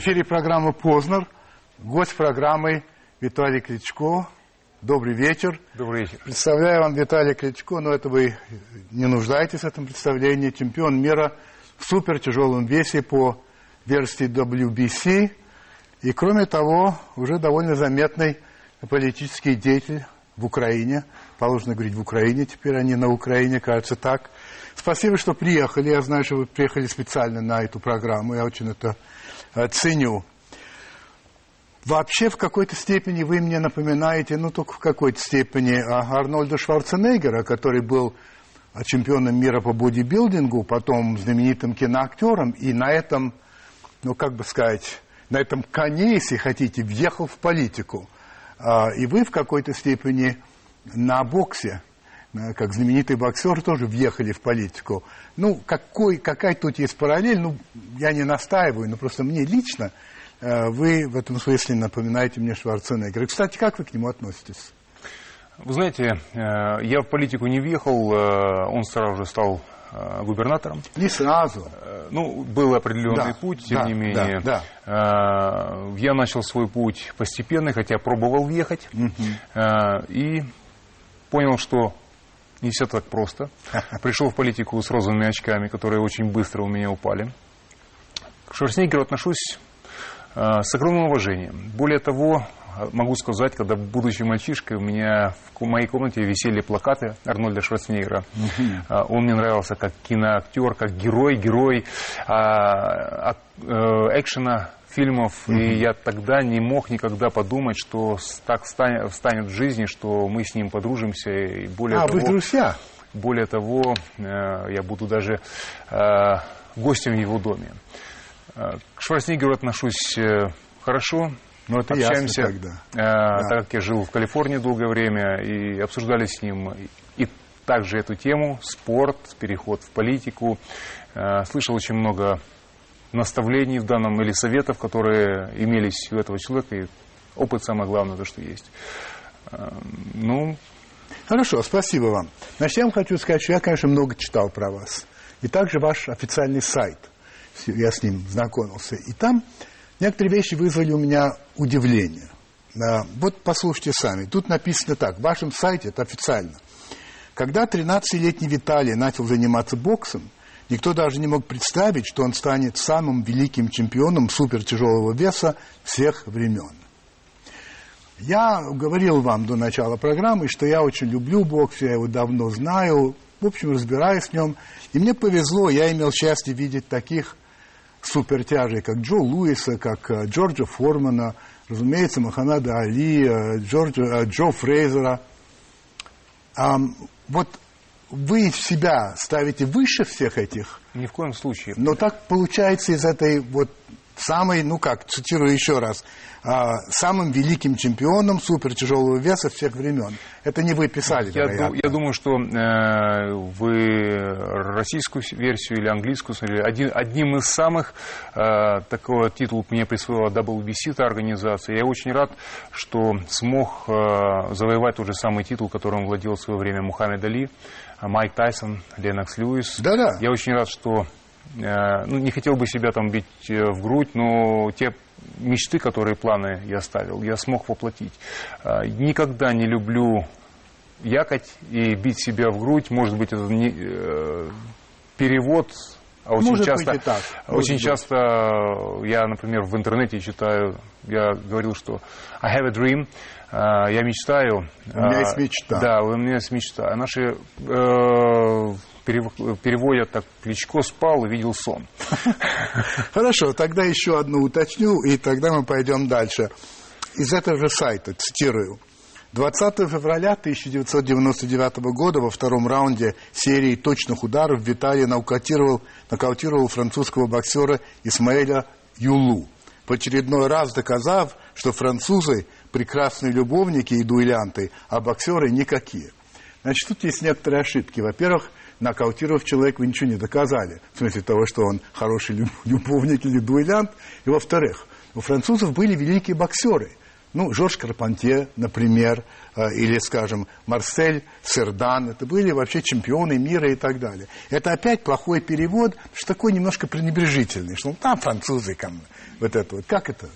эфире программа «Познер». Гость программы Виталий Кличко. Добрый вечер. Добрый вечер. Представляю вам Виталия Кличко, но это вы не нуждаетесь в этом представлении. Чемпион мира в супертяжелом весе по версии WBC. И кроме того, уже довольно заметный политический деятель в Украине. Положено говорить в Украине, теперь они на Украине, кажется так. Спасибо, что приехали. Я знаю, что вы приехали специально на эту программу. Я очень это ценю. Вообще, в какой-то степени вы мне напоминаете, ну, только в какой-то степени, Арнольда Шварценеггера, который был чемпионом мира по бодибилдингу, потом знаменитым киноактером, и на этом, ну, как бы сказать, на этом коне, если хотите, въехал в политику. А, и вы в какой-то степени на боксе, как знаменитый боксер, тоже въехали в политику. Ну, какой, какая тут есть параллель, ну, я не настаиваю, но просто мне лично э, вы в этом смысле напоминаете мне Шварценеггера. Кстати, как вы к нему относитесь? Вы знаете, э, я в политику не въехал, э, он сразу же стал губернатором. Не сразу. Ну, был определенный да, путь, тем да, не менее. Да, да. Я начал свой путь постепенно, хотя пробовал въехать. Угу. И понял, что не все так просто. Пришел в политику с розовыми очками, которые очень быстро у меня упали. К Шварценеггеру отношусь э, с огромным уважением. Более того, могу сказать, когда, будучи мальчишкой, у меня в моей комнате висели плакаты Арнольда Шварценеггера. Э, он мне нравился как киноактер, как герой, герой э, экшена фильмов, mm-hmm. и я тогда не мог никогда подумать, что так станет, станет в жизни, что мы с ним подружимся, и более а, того... вы друзья? Более того, э, я буду даже э, гостем в его доме. К Шварценеггеру отношусь хорошо, ну, это общаемся, ясно тогда. Э, да. так как я жил в Калифорнии долгое время, и обсуждали с ним и также эту тему, спорт, переход в политику. Э, слышал очень много наставлений в данном или советов, которые имелись у этого человека, и опыт самое главное, то, что есть. Эм, ну, Хорошо, спасибо вам. Значит, я вам хочу сказать, что я, конечно, много читал про вас. И также ваш официальный сайт. Я с ним знакомился. И там некоторые вещи вызвали у меня удивление. Вот послушайте сами. Тут написано так. В вашем сайте, это официально. Когда 13-летний Виталий начал заниматься боксом, Никто даже не мог представить, что он станет самым великим чемпионом супертяжелого веса всех времен. Я говорил вам до начала программы, что я очень люблю бокс, я его давно знаю, в общем, разбираюсь в нем. И мне повезло, я имел счастье видеть таких супертяжей, как Джо Луиса, как э, Джорджа Формана, разумеется, Махамада Али, э, Джорджа, э, Джо Фрейзера. Вот вы себя ставите выше всех этих. Ни в коем случае. Но так получается из этой вот самой, ну как, цитирую еще раз, а, самым великим чемпионом супертяжелого веса всех времен. Это не вы писали, я, ду, я думаю, что э, вы российскую версию или английскую смотрели. Один, одним из самых э, такого титула мне присвоила WBC, та организация. Я очень рад, что смог э, завоевать тот же самый титул, которым владел в свое время Мухаммед Али. Майк Тайсон, Ленокс Льюис. Да-да. Я очень рад, что э, ну, не хотел бы себя там бить э, в грудь, но те мечты, которые планы я ставил, я смог воплотить. Э, никогда не люблю якать и бить себя в грудь. Может быть, это не, перевод а очень Может часто, быть и так. очень быть. часто я, например, в интернете читаю, я говорил, что I have a dream, а, я мечтаю. У меня есть а, мечта. Да, у меня есть мечта. А наши э, переводят так, Кличко спал и видел сон. Хорошо, тогда еще одну уточню, и тогда мы пойдем дальше. Из этого же сайта, цитирую. 20 февраля 1999 года во втором раунде серии точных ударов Виталий нокаутировал, нокаутировал французского боксера Исмаэля Юлу, в очередной раз доказав, что французы прекрасные любовники и дуэлянты, а боксеры никакие. Значит, тут есть некоторые ошибки. Во-первых, нокаутировав человека, вы ничего не доказали. В смысле того, что он хороший любовник или дуэлянт. И во-вторых, у французов были великие боксеры. Ну, Жорж Карпантье, например, э, или, скажем, Марсель Сердан, это были вообще чемпионы мира и так далее. Это опять плохой перевод, что такой немножко пренебрежительный, что ну, там французы, вот это вот. Как это?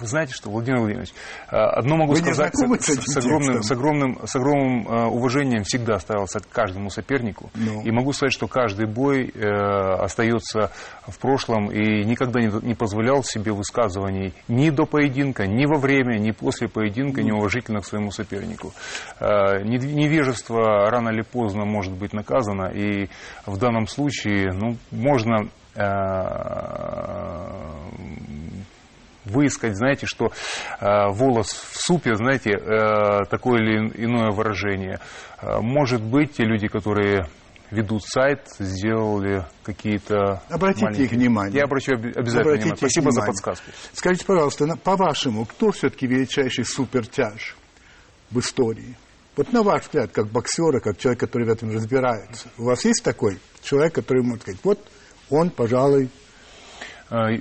Вы знаете что, Владимир Владимирович, э, одно могу Вы сказать с, с, с, огромным, с, огромным, с огромным э, уважением всегда ставился к каждому сопернику. Ну. И могу сказать, что каждый бой э, остается в прошлом и никогда не, не позволял себе высказываний ни до поединка, ни во время, ни после поединка, ну. неуважительно к своему сопернику. Э, невежество рано или поздно может быть наказано, и в данном случае ну, можно э, выискать, знаете, что э, волос в супе, знаете, э, такое или иное выражение. Э, может быть, те люди, которые ведут сайт, сделали какие-то Обратите маленькие... их внимание. Я обращу обязательно Обратите внимание. Спасибо внимание. за подсказку. Скажите, пожалуйста, по-вашему, кто все-таки величайший супертяж в истории? Вот на ваш взгляд, как боксера, как человек, который в этом разбирается, у вас есть такой человек, который может сказать, вот он, пожалуй,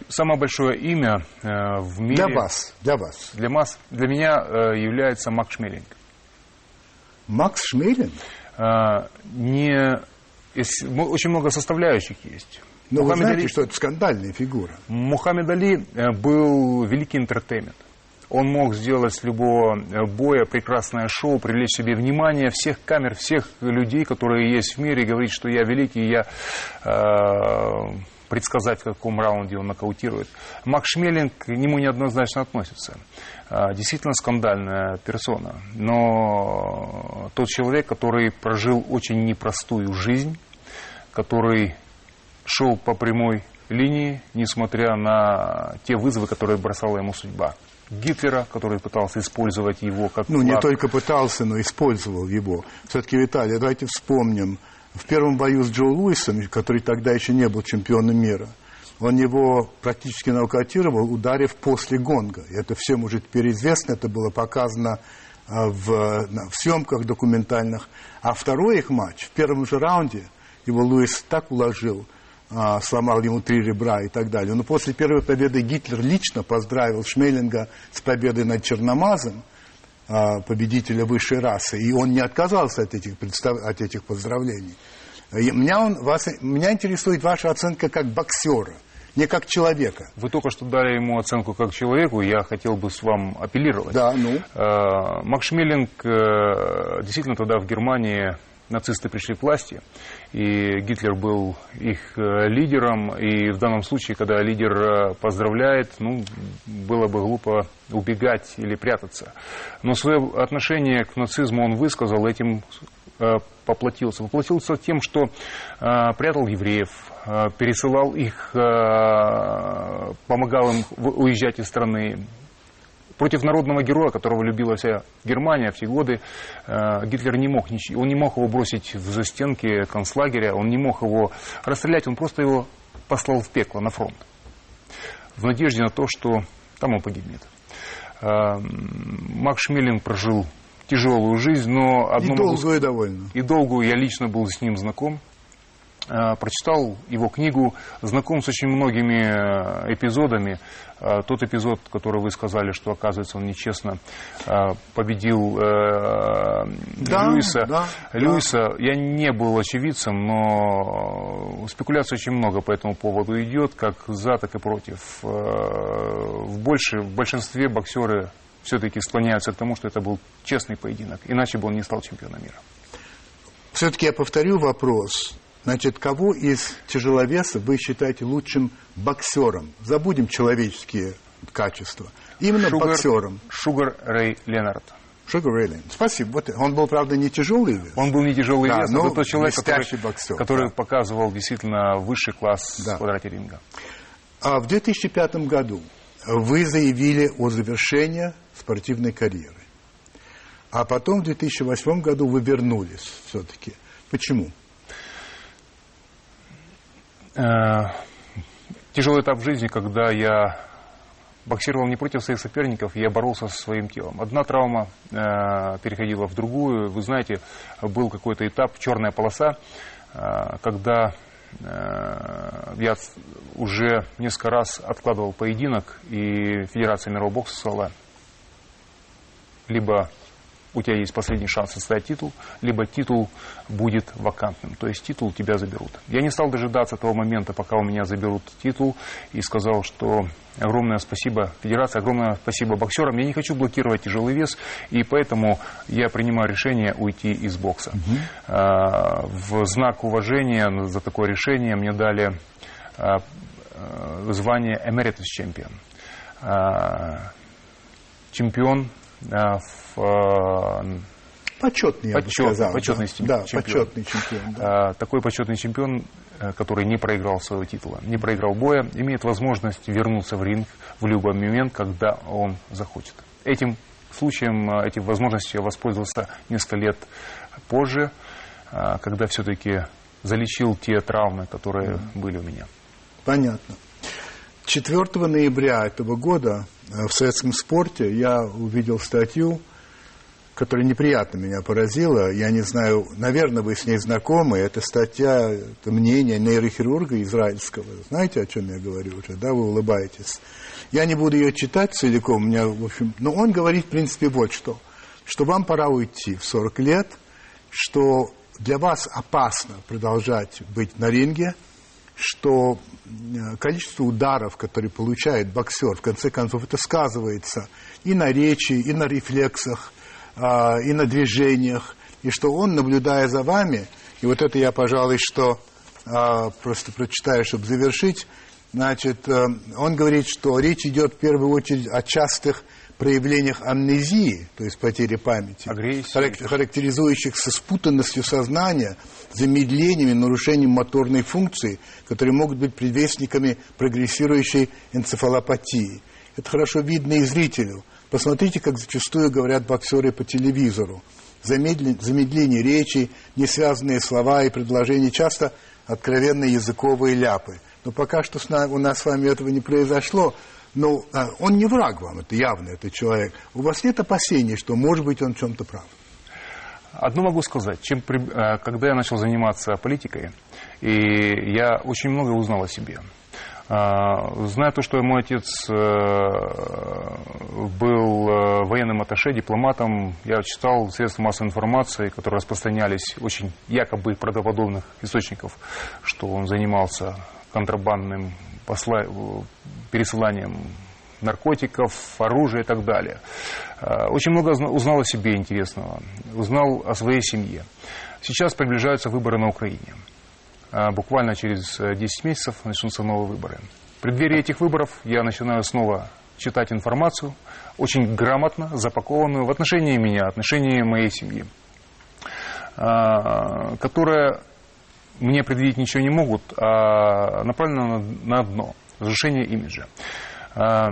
самое большое имя э, в мире... Для вас, для вас. Для, масс, для меня э, является Макс Шмелинг. Макс Шмелинг? Не, очень много составляющих есть. Но Мухаммед вы знаете, Али, что это скандальная фигура. Мухаммед Али был великий entertainment. Он мог сделать с любого боя прекрасное шоу, привлечь себе внимание всех камер, всех людей, которые есть в мире, и говорить, что я великий, я предсказать, в каком раунде он нокаутирует. Макс Шмелинг к нему неоднозначно относится. А, действительно скандальная персона. Но тот человек, который прожил очень непростую жизнь, который шел по прямой линии, несмотря на те вызовы, которые бросала ему судьба. Гитлера, который пытался использовать его как Ну, флаг. не только пытался, но использовал его. Все-таки, Виталий, давайте вспомним в первом бою с Джо Луисом, который тогда еще не был чемпионом мира, он его практически нокаутировал, ударив после гонга. И это всем уже теперь известно, это было показано а, в, в съемках документальных. А второй их матч, в первом же раунде, его Луис так уложил, а, сломал ему три ребра и так далее. Но после первой победы Гитлер лично поздравил Шмелинга с победой над Черномазом, победителя высшей расы, и он не отказался от этих, представ... от этих поздравлений. И меня, он, вас, меня интересует ваша оценка как боксера, не как человека. Вы только что дали ему оценку как человеку, я хотел бы с вам апеллировать. Да, ну. Э, Макс Шмелинг э, действительно тогда в Германии нацисты пришли к власти, и Гитлер был их э, лидером, и в данном случае, когда лидер э, поздравляет, ну, было бы глупо убегать или прятаться. Но свое отношение к нацизму он высказал, этим э, поплатился. Поплатился тем, что прятал евреев, пересылал их, помогал им уезжать из страны, против народного героя, которого любила вся Германия все годы, э, Гитлер не мог, он не мог его бросить в застенки концлагеря, он не мог его расстрелять, он просто его послал в пекло, на фронт, в надежде на то, что там он погибнет. Э, Макс Шмелин прожил тяжелую жизнь, но... Одно и долгую довольно. И долгую я лично был с ним знаком. Э, прочитал его книгу, знаком с очень многими э, эпизодами. Э, тот эпизод, который вы сказали, что, оказывается, он нечестно победил да, Льюиса. Да, Льюиса, да. я не был очевидцем, но спекуляций очень много по этому поводу идет, как за, так и против. В, больше, в большинстве боксеры все-таки склоняются к тому, что это был честный поединок, иначе бы он не стал чемпионом мира. Все-таки я повторю вопрос. Значит, кого из тяжеловесов вы считаете лучшим боксером? Забудем человеческие качества. Именно Шугар, боксером. Шугар Рэй Ленард. Шугар Рэй Ленард. Спасибо. Вот он был, правда, не тяжелый вес. Он был не тяжелый да, вес, но это тот человек, который, боксер, который да. показывал действительно высший класс да. в квадрате ринга. А в 2005 году вы заявили о завершении спортивной карьеры. А потом в 2008 году вы вернулись все-таки. Почему? Э, тяжелый этап жизни, когда я боксировал не против своих соперников, я боролся со своим телом. Одна травма э, переходила в другую. Вы знаете, был какой-то этап, черная полоса, э, когда э, я уже несколько раз откладывал поединок, и Федерация мирового бокса сказала, либо у тебя есть последний шанс отстоять титул, либо титул будет вакантным, то есть титул тебя заберут. Я не стал дожидаться того момента, пока у меня заберут титул, и сказал, что огромное спасибо Федерации, огромное спасибо боксерам. Я не хочу блокировать тяжелый вес, и поэтому я принимаю решение уйти из бокса. Угу. В знак уважения за такое решение мне дали а, а, звание Emeritus Champion. Чемпион в Почетный, я Почет, бы сказал. Почетный да. чемпион. Да, почетный чемпион. Да. Такой почетный чемпион, э, который не проиграл своего титула, не проиграл боя, имеет возможность вернуться в ринг в любой момент, когда он захочет. Этим случаем, э, этим возможностью я воспользовался несколько лет позже, э, когда все-таки залечил те травмы, которые mm. были у меня. Понятно. 4 ноября этого года в советском спорте я увидел статью, которая неприятно меня поразила. Я не знаю, наверное, вы с ней знакомы. Это статья, это мнение нейрохирурга израильского. Знаете, о чем я говорю уже, да? Вы улыбаетесь. Я не буду ее читать целиком. У меня, в общем, но он говорит, в принципе, вот что. Что вам пора уйти в 40 лет, что для вас опасно продолжать быть на ринге, что э, количество ударов, которые получает боксер, в конце концов, это сказывается и на речи, и на рефлексах, а, и на движениях, и что он, наблюдая за вами, и вот это я, пожалуй, что а, просто прочитаю, чтобы завершить, значит, э, он говорит, что речь идет в первую очередь о частых проявлениях амнезии, то есть потери памяти, Агрессии. характеризующихся спутанностью сознания, замедлениями, нарушением моторной функции, которые могут быть предвестниками прогрессирующей энцефалопатии. Это хорошо видно и зрителю. Посмотрите, как зачастую говорят боксеры по телевизору. Замедление речи, несвязанные слова и предложения, часто откровенные языковые ляпы. Но пока что у нас с вами этого не произошло. Но а, он не враг вам, это явно, этот человек. У вас нет опасений, что, может быть, он в чем-то прав? Одно могу сказать. Чем, э, когда я начал заниматься политикой, и я очень много узнал о себе. А, зная то, что мой отец э, был э, военным атташе, дипломатом, я читал средства массовой информации, которые распространялись очень якобы правдоподобных источников, что он занимался контрабандным посла... пересыланием наркотиков, оружия и так далее. А, очень много узнал о себе интересного, узнал о своей семье. Сейчас приближаются выборы на Украине. А, буквально через 10 э, месяцев начнутся новые выборы. В преддверии этих выборов я начинаю снова читать информацию, очень грамотно запакованную в отношении меня, в отношении моей семьи, которая мне предъявить ничего не могут, а направлена на одно – разрушение имиджа. А,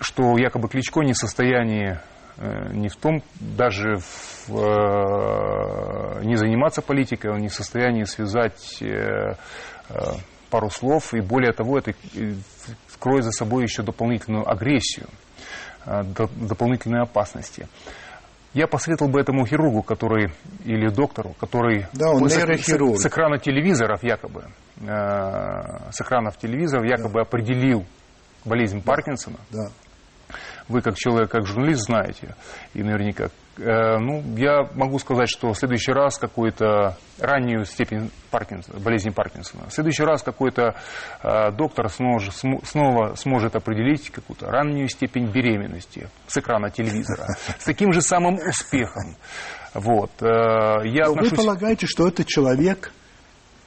что якобы Кличко не в состоянии Э, не в том, даже в, э, не заниматься политикой, он не в состоянии связать э, пару слов, и более того, это скроет за собой еще дополнительную агрессию, дополнительные опасности. Я посоветовал бы этому хирургу, который, или доктору, который да, он с, с, с экрана телевизоров якобы, с экранов телевизоров якобы да. определил болезнь да. Паркинсона, да вы как человек, как журналист знаете, и наверняка. Э, ну, я могу сказать, что в следующий раз какую-то раннюю степень Паркинсона, болезни Паркинсона, в следующий раз какой-то э, доктор сможет, снова сможет определить какую-то раннюю степень беременности с экрана телевизора, с таким же самым успехом. Вот. Э, я отношусь... Вы полагаете, что этот человек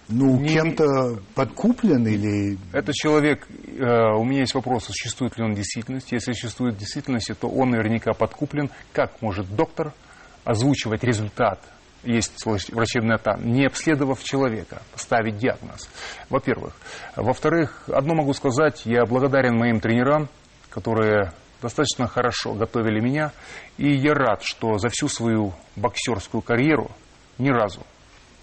ну, не... кем-то подкуплен или... Этот человек, э, у меня есть вопрос, существует ли он в действительности. Если существует в действительности, то он наверняка подкуплен. Как может доктор озвучивать результат есть врачебная тайна, не обследовав человека, ставить диагноз, во-первых. Во-вторых, одно могу сказать, я благодарен моим тренерам, которые достаточно хорошо готовили меня, и я рад, что за всю свою боксерскую карьеру ни разу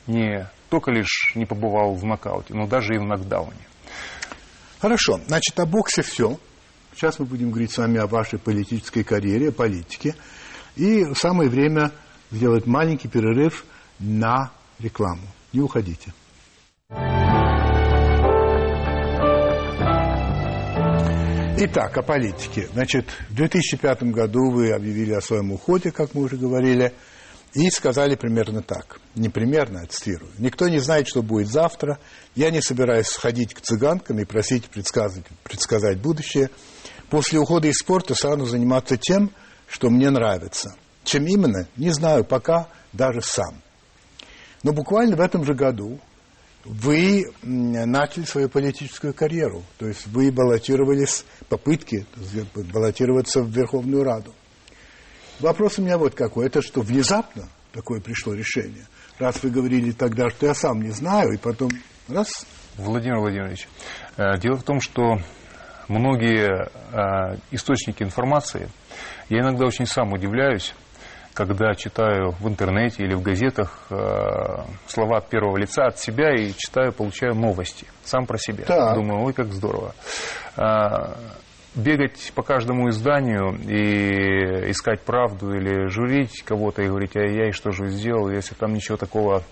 не только лишь не побывал в нокауте, но даже и в нокдауне. Хорошо, значит, о боксе все. Сейчас мы будем говорить с вами о вашей политической карьере, политике. И самое время сделать маленький перерыв на рекламу. Не уходите. Итак, о политике. Значит, в 2005 году вы объявили о своем уходе, как мы уже говорили, и сказали примерно так. Не примерно, а цитирую. Никто не знает, что будет завтра. Я не собираюсь сходить к цыганкам и просить предсказать, предсказать будущее. После ухода из спорта стану заниматься тем, что мне нравится. Чем именно, не знаю пока даже сам. Но буквально в этом же году вы начали свою политическую карьеру. То есть вы баллотировались, попытки баллотироваться в Верховную Раду. Вопрос у меня вот какой. Это что, внезапно такое пришло решение? Раз вы говорили тогда, что я сам не знаю, и потом раз... Владимир Владимирович, э, дело в том, что многие э, источники информации, я иногда очень сам удивляюсь, когда читаю в интернете или в газетах э, слова от первого лица от себя и читаю, получаю новости сам про себя. Так. Думаю, ой, как здорово. Э, бегать по каждому изданию и искать правду или журить кого-то и говорить, ай яй что же сделал, если там ничего такого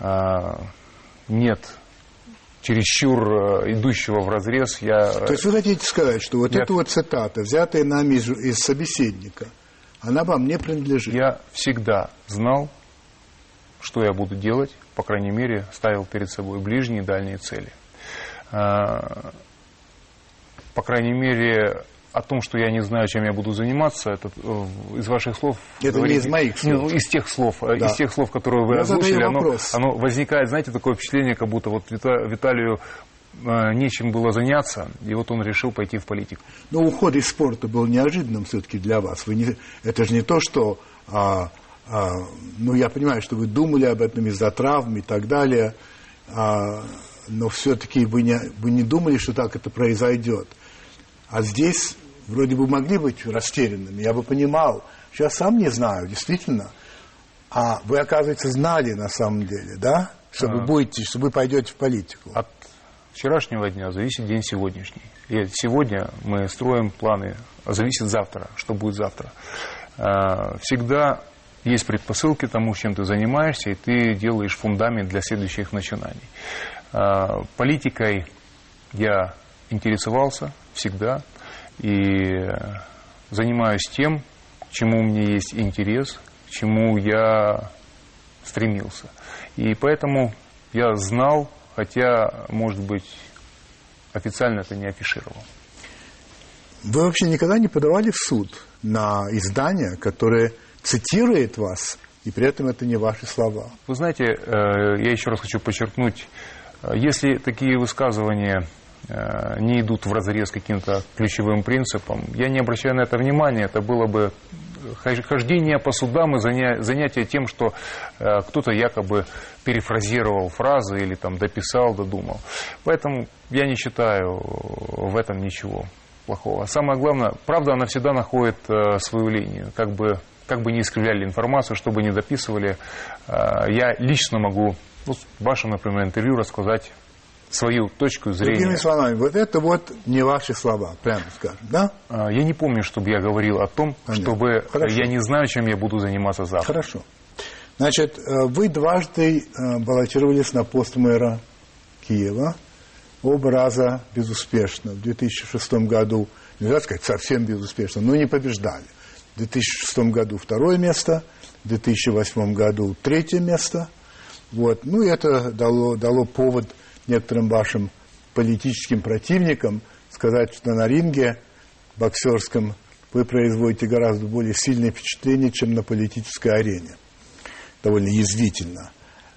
э, нет чересчур э, идущего в разрез, я... То есть вы хотите сказать, что вот я... эта вот цитата, взятая нами из, из собеседника, она вам не принадлежит. Я всегда знал, что я буду делать, по крайней мере, ставил перед собой ближние и дальние цели. По крайней мере, о том, что я не знаю, чем я буду заниматься, это э, из ваших слов. Это говорите, не из моих слов. Ну, из тех слов, э, да. из тех слов, которые вы я озвучили, оно, оно возникает, знаете, такое впечатление, как будто вот Виталию Э, нечем было заняться, и вот он решил пойти в политику. Но уход из спорта был неожиданным все-таки для вас. Вы не, это же не то, что... А, а, ну, я понимаю, что вы думали об этом из-за травм и так далее, а, но все-таки вы не, вы не думали, что так это произойдет. А здесь вроде бы могли быть растерянными, я бы понимал. Сейчас сам не знаю, действительно. А вы, оказывается, знали на самом деле, да? Что вы а. будете, что вы пойдете в политику. От вчерашнего дня зависит день сегодняшний. И сегодня мы строим планы, зависит завтра, что будет завтра. А, всегда есть предпосылки тому, чем ты занимаешься, и ты делаешь фундамент для следующих начинаний. А, политикой я интересовался всегда и занимаюсь тем, к чему у меня есть интерес, к чему я стремился. И поэтому я знал хотя, может быть, официально это не афишировал. Вы вообще никогда не подавали в суд на издание, которое цитирует вас, и при этом это не ваши слова? Вы знаете, э, я еще раз хочу подчеркнуть, э, если такие высказывания э, не идут в разрез каким-то ключевым принципам, я не обращаю на это внимания, это было бы хождение по судам и занятие тем, что э, кто-то якобы перефразировал фразы или там дописал, додумал. Поэтому я не считаю в этом ничего плохого. Самое главное, правда, она всегда находит э, свою линию. Как бы, как бы не искривляли информацию, чтобы не дописывали, э, я лично могу ну, в например, интервью рассказать свою точку зрения. Другими словами, вот это вот не ваши слова, прямо скажем, да? А, я не помню, чтобы я говорил о том, Понятно. чтобы Хорошо. я не знаю, чем я буду заниматься завтра. Хорошо. Значит, э, вы дважды э, баллотировались на пост мэра Киева. Оба раза безуспешно. В 2006 году, нельзя сказать совсем безуспешно, но не побеждали. В 2006 году второе место, в 2008 году третье место. Вот. Ну, это дало, дало повод некоторым вашим политическим противникам сказать, что на ринге боксерском вы производите гораздо более сильное впечатление, чем на политической арене. Довольно язвительно.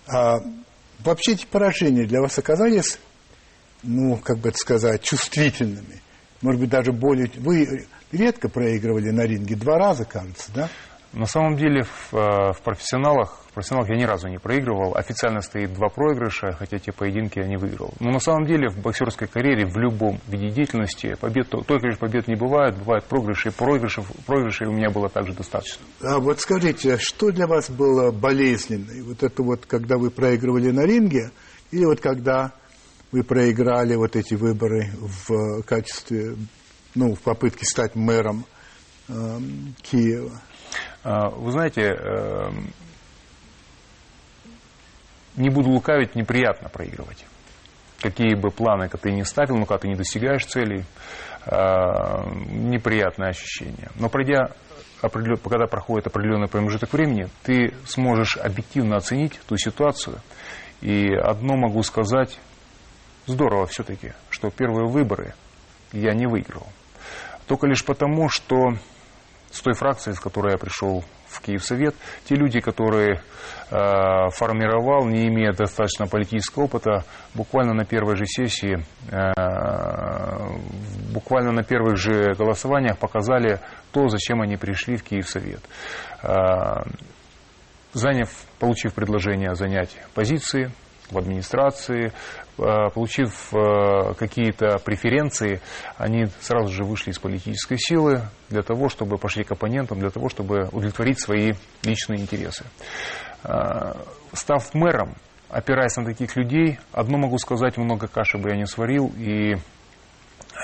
А вообще эти поражения для вас оказались, ну, как бы это сказать, чувствительными. Может быть, даже более... Вы редко проигрывали на ринге, два раза, кажется, да? На самом деле в, э, в профессионалах, в профессионалах я ни разу не проигрывал. Официально стоит два проигрыша, хотя те поединки я не выиграл. Но на самом деле в боксерской карьере, в любом виде деятельности, побед, только лишь побед не бывает, бывают проигрыши, и проигрышей, проигрышей у меня было также достаточно. А вот скажите, что для вас было болезненной? Вот это вот, когда вы проигрывали на ринге, или вот когда вы проиграли вот эти выборы в качестве, ну, в попытке стать мэром э, Киева? А, вы знаете, эм, не буду лукавить, неприятно проигрывать. какие бы планы ты не ставил, но когда ты не достигаешь целей, а, неприятное ощущение. Но пройдя когда проходит определенный промежуток времени, ты сможешь объективно оценить ту ситуацию. И одно могу сказать, здорово все-таки, что первые выборы я не выиграл. Только лишь потому, что с той фракцией, с которой я пришел в Киевсовет, те люди, которые э, формировал, не имея достаточно политического опыта, буквально на первой же сессии, э, буквально на первых же голосованиях показали то, зачем они пришли в Киевсовет. Э, заняв, получив предложение занять позиции, в администрации, э, получив э, какие-то преференции, они сразу же вышли из политической силы для того, чтобы пошли к оппонентам, для того, чтобы удовлетворить свои личные интересы. Э, став мэром, опираясь на таких людей, одно могу сказать, много каши бы я не сварил, и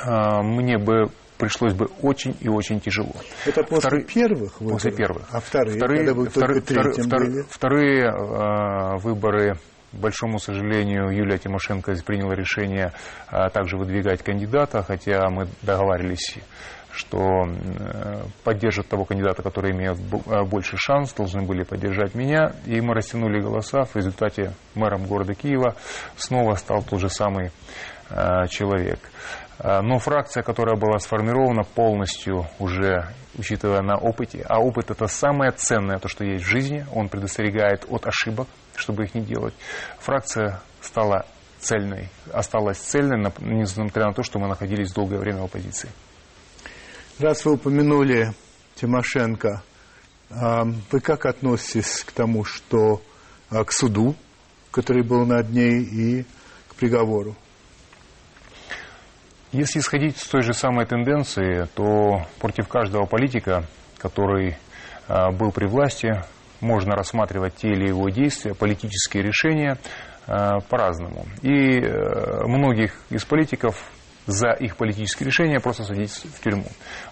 мне бы пришлось бы очень и очень тяжело. Это после вторые, первых выборов? После первых. А вторые, вторые, когда вы вторые, только вторые, вторые э, выборы большому сожалению, Юлия Тимошенко приняла решение а, также выдвигать кандидата, хотя мы договаривались что э, поддержат того кандидата, который имеет э, больше шанс, должны были поддержать меня. И мы растянули голоса. В результате мэром города Киева снова стал тот же самый э, человек. Но фракция, которая была сформирована полностью уже учитывая на опыте, а опыт это самое ценное, то, что есть в жизни, он предостерегает от ошибок, чтобы их не делать. Фракция стала цельной, осталась цельной, несмотря на то, что мы находились долгое время в оппозиции. Раз вы упомянули Тимошенко, вы как относитесь к тому, что а, к суду, который был над ней, и к приговору? Если исходить с той же самой тенденции, то против каждого политика, который а, был при власти, можно рассматривать те или его действия, политические решения а, по-разному. И э, многих из политиков за их политические решения просто садить в тюрьму.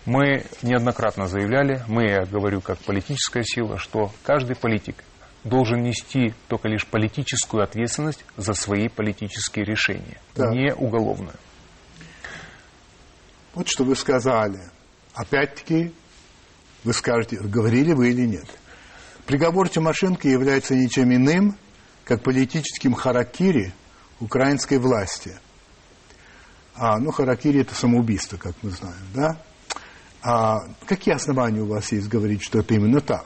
Мы неоднократно заявляли, мы, я говорю как политическая сила, что каждый политик должен нести только лишь политическую ответственность за свои политические решения, да. не уголовную. Вот что вы сказали. Опять-таки, вы скажете, говорили вы или нет. Приговор Тимошенко является ничем иным, как политическим харакири украинской власти. А, ну, харакири – это самоубийство, как мы знаем, да? А какие основания у вас есть говорить, что это именно так?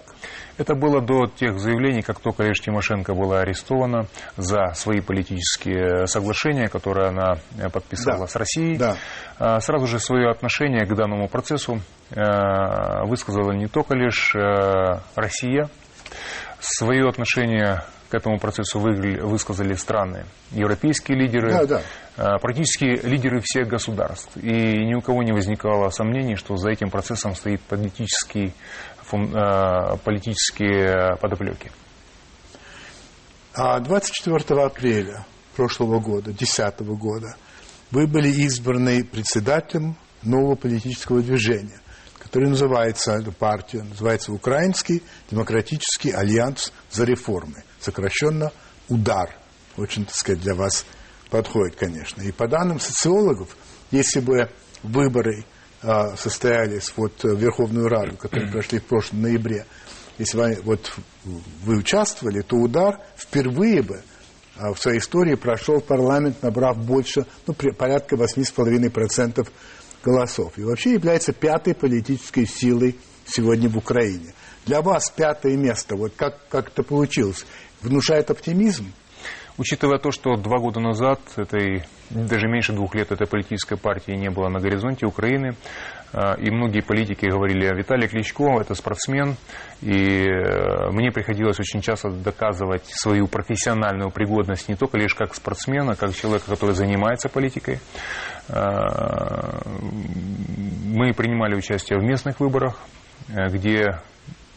Это было до тех заявлений, как только лишь Тимошенко была арестована за свои политические соглашения, которые она э, подписала да. с Россией. Да. А, сразу же свое отношение к данному процессу э, высказала не только лишь э, Россия, свое отношение к этому процессу высказали страны, европейские лидеры, да, да. практически лидеры всех государств. И ни у кого не возникало сомнений, что за этим процессом стоит политический Э, политические подоплеки. А 24 апреля прошлого года, 2010 года, вы были избраны председателем нового политического движения, которое называется, эта партия называется Украинский демократический альянс за реформы, сокращенно УДАР. Очень, так сказать, для вас подходит, конечно. И по данным социологов, если бы выборы а, состоялись вот в Верховную Раду, которые прошли в прошлом ноябре, если вы, вот, вы участвовали, то удар впервые бы а, в своей истории прошел парламент, набрав больше, ну, порядка 8,5% голосов. И вообще является пятой политической силой сегодня в Украине. Для вас пятое место, вот как, как это получилось, внушает оптимизм? Учитывая то, что два года назад, этой, даже меньше двух лет этой политической партии не было на горизонте Украины, а, и многие политики говорили, Виталий Кличко – это спортсмен, и э, мне приходилось очень часто доказывать свою профессиональную пригодность не только лишь как спортсмена, как человека, который занимается политикой. А, мы принимали участие в местных выборах, э, где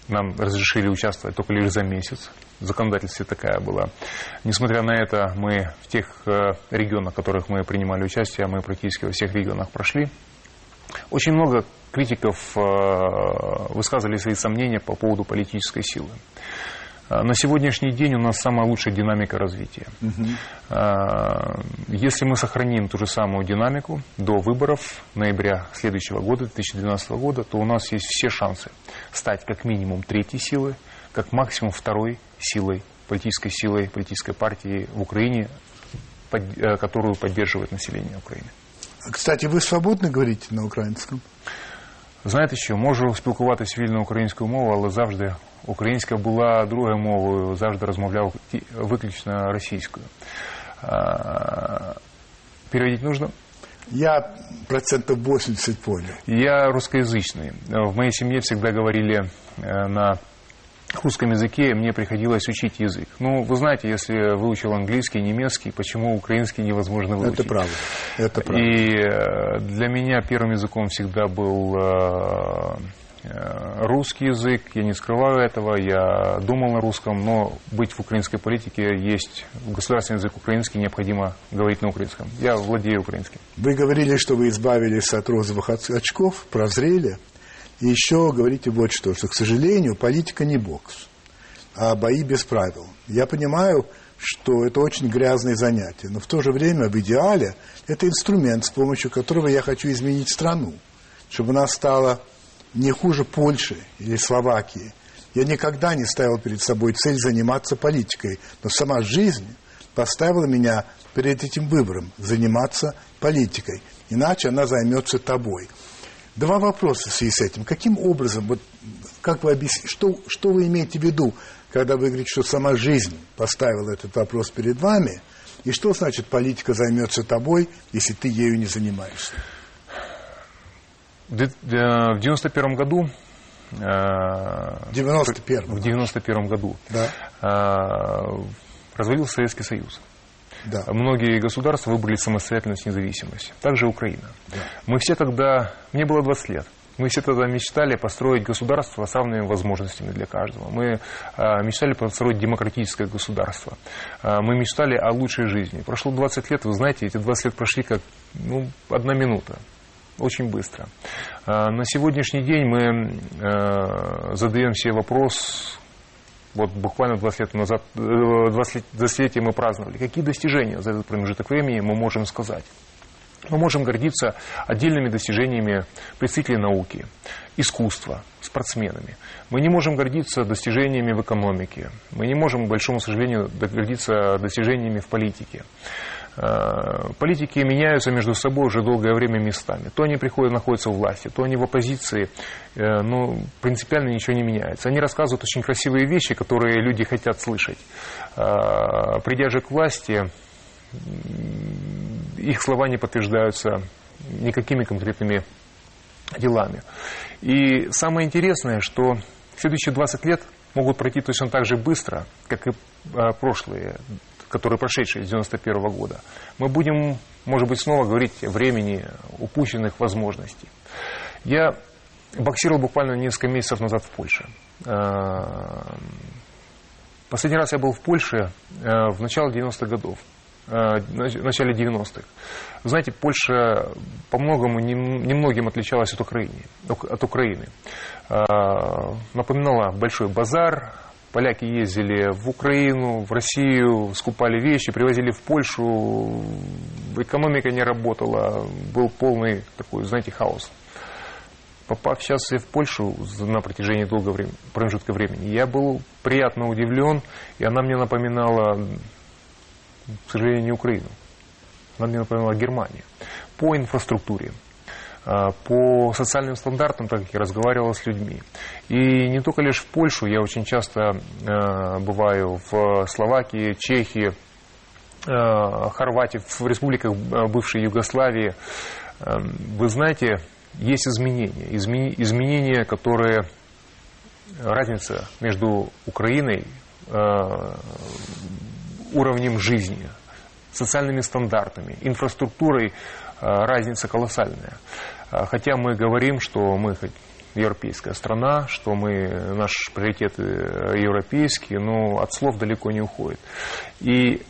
нам разрешили участвовать только лишь за месяц. В законодательстве такая была. Несмотря на это, мы в тех э, регионах, в которых мы принимали участие, мы практически во всех регионах прошли. Очень много критиков э, высказывали свои сомнения по поводу политической силы. А, на сегодняшний день у нас самая лучшая динамика развития. Угу. Если мы сохраним ту же самую динамику до выборов ноября следующего года, 2012 года, то у нас есть все шансы стать как минимум третьей силой, как максимум второй силой, политической силой, политической партии в Украине, э, которую поддерживает население Украины. Кстати, ви свободно говорите на українському? Знаєте що, можу спілкуватися вільно українською мовою, але завжди українська була другою мовою, завжди розмовляв виключно російською. Переводить нужно? Я процентов 80 понял. Я русскоязычный. В моей семье всегда говорили э, на русском языке мне приходилось учить язык. Ну, вы знаете, если выучил английский, немецкий, почему украинский невозможно выучить? Это правда. Это правда. И э, для меня первым языком всегда был э, русский язык, я не скрываю этого, я думал на русском, но быть в украинской политике есть государственный язык украинский, необходимо говорить на украинском. Я владею украинским. Вы говорили, что вы избавились от розовых очков, прозрели. И еще говорите вот что, что, к сожалению, политика не бокс, а бои без правил. Я понимаю, что это очень грязное занятие, но в то же время в идеале это инструмент, с помощью которого я хочу изменить страну, чтобы она стала не хуже Польши или Словакии. Я никогда не ставил перед собой цель заниматься политикой, но сама жизнь поставила меня перед этим выбором – заниматься политикой. Иначе она займется тобой – Два вопроса в связи с этим. Каким образом, вот, как вы объясните, что, что вы имеете в виду, когда вы говорите, что сама жизнь поставила этот вопрос перед вами, и что значит политика займется тобой, если ты ею не занимаешься? В 91 году в 91 в 91 году да. развалился Советский Союз. Да. Многие государства выбрали самостоятельность, независимость. Также Украина. Да. Мы все тогда, мне было 20 лет, мы все тогда мечтали построить государство с равными возможностями для каждого. Мы э, мечтали построить демократическое государство. Э, мы мечтали о лучшей жизни. Прошло 20 лет, вы знаете, эти 20 лет прошли как ну, одна минута. Очень быстро. Э, на сегодняшний день мы э, задаем себе вопрос, вот буквально 20 лет назад, 20 э, лет мы праздновали. Какие достижения за этот промежуток времени мы можем сказать? Мы можем гордиться отдельными достижениями представителей науки, искусства, спортсменами. Мы не можем гордиться достижениями в экономике. Мы не можем, к большому сожалению, гордиться достижениями в политике. Э, политики меняются между собой уже долгое время местами. То они приходят, находятся в власти, то они в оппозиции, э, но принципиально ничего не меняется. Они рассказывают очень красивые вещи, которые люди хотят слышать. Э, придя же к власти, их слова не подтверждаются никакими конкретными делами. И самое интересное, что следующие 20 лет могут пройти точно так же быстро, как и прошлые которые прошедшие с 91 года, мы будем, может быть, снова говорить о времени упущенных возможностей. Я боксировал буквально несколько месяцев назад в Польше. Э, последний раз я был в Польше э, в начале 90-х годов э, в начале 90-х. Знаете, Польша по многому немногим отличалась от Украины. От Украины. Напоминала большой базар, Поляки ездили в Украину, в Россию, скупали вещи, привозили в Польшу. Экономика не работала, был полный такой, знаете, хаос. Попав сейчас в Польшу на протяжении долгого времени, промежутка времени, я был приятно удивлен, и она мне напоминала, к сожалению, не Украину. Она мне напоминала Германию по инфраструктуре. А, по социальным стандартам, так как я разговаривал с людьми. И не только лишь в Польшу, я очень часто а, бываю в Словакии, Чехии, а, Хорватии, в республиках бывшей Югославии. Вы знаете, есть изменения. Изменения, которые разница между Украиной, уровнем жизни, социальными стандартами, инфраструктурой разница колоссальная. А, хотя мы говорим, что мы европейская страна, что мы, наш приоритет э, европейский, но от слов далеко не уходит. И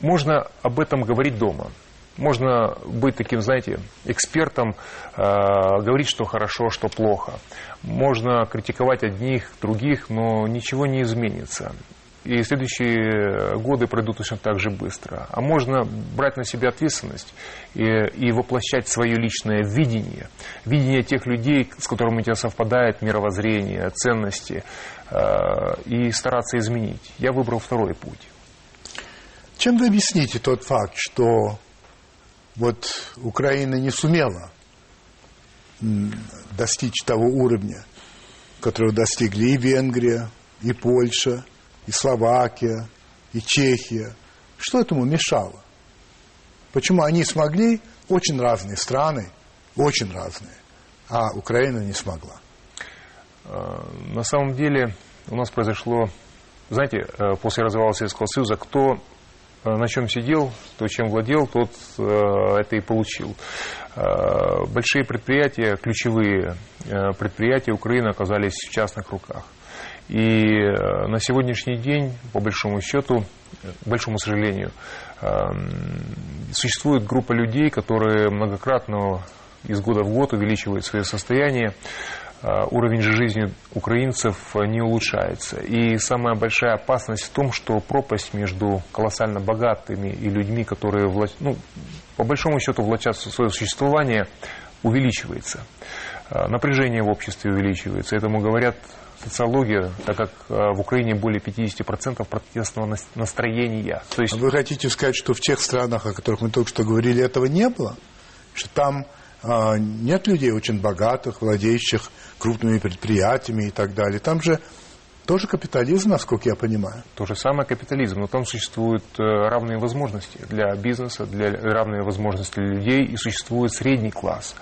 можно об этом говорить дома. Можно быть таким, знаете, экспертом, э, говорить, что хорошо, что плохо. Можно критиковать одних, других, но ничего не изменится. И следующие годы пройдут точно так же быстро. А можно брать на себя ответственность и, и воплощать свое личное видение, видение тех людей, с которыми у тебя совпадает мировоззрение, ценности, э, и стараться изменить. Я выбрал второй путь. Чем вы объясните тот факт, что вот Украина не сумела достичь того уровня, которого достигли и Венгрия, и Польша, и Словакия, и Чехия. Что этому мешало? Почему они смогли, очень разные страны, очень разные, а Украина не смогла? А, на самом деле у нас произошло, знаете, э, после развала Советского Союза, кто Э, на чем сидел, то, чем владел, тот э, это и получил. Э, большие предприятия, ключевые предприятия Украины оказались в частных руках. И на сегодняшний день, по большому счету, к большому сожалению, существует группа людей, которые многократно из года в год увеличивают свое состояние, а, уровень жизни украинцев не улучшается. И самая большая опасность в том, что пропасть между колоссально богатыми и людьми, которые ну, по большому счету влачат свое существование, увеличивается. Напряжение в обществе увеличивается. Этому говорят социология, так как а, в Украине более 50% протестного настроения. То есть... Вы хотите сказать, что в тех странах, о которых мы только что говорили, этого не было? Что там а, нет людей очень богатых, владеющих крупными предприятиями и так далее. Там же тоже капитализм, насколько я понимаю. То же самое капитализм, но там существуют э, равные возможности для бизнеса, для равные возможности для людей, и существует средний класс,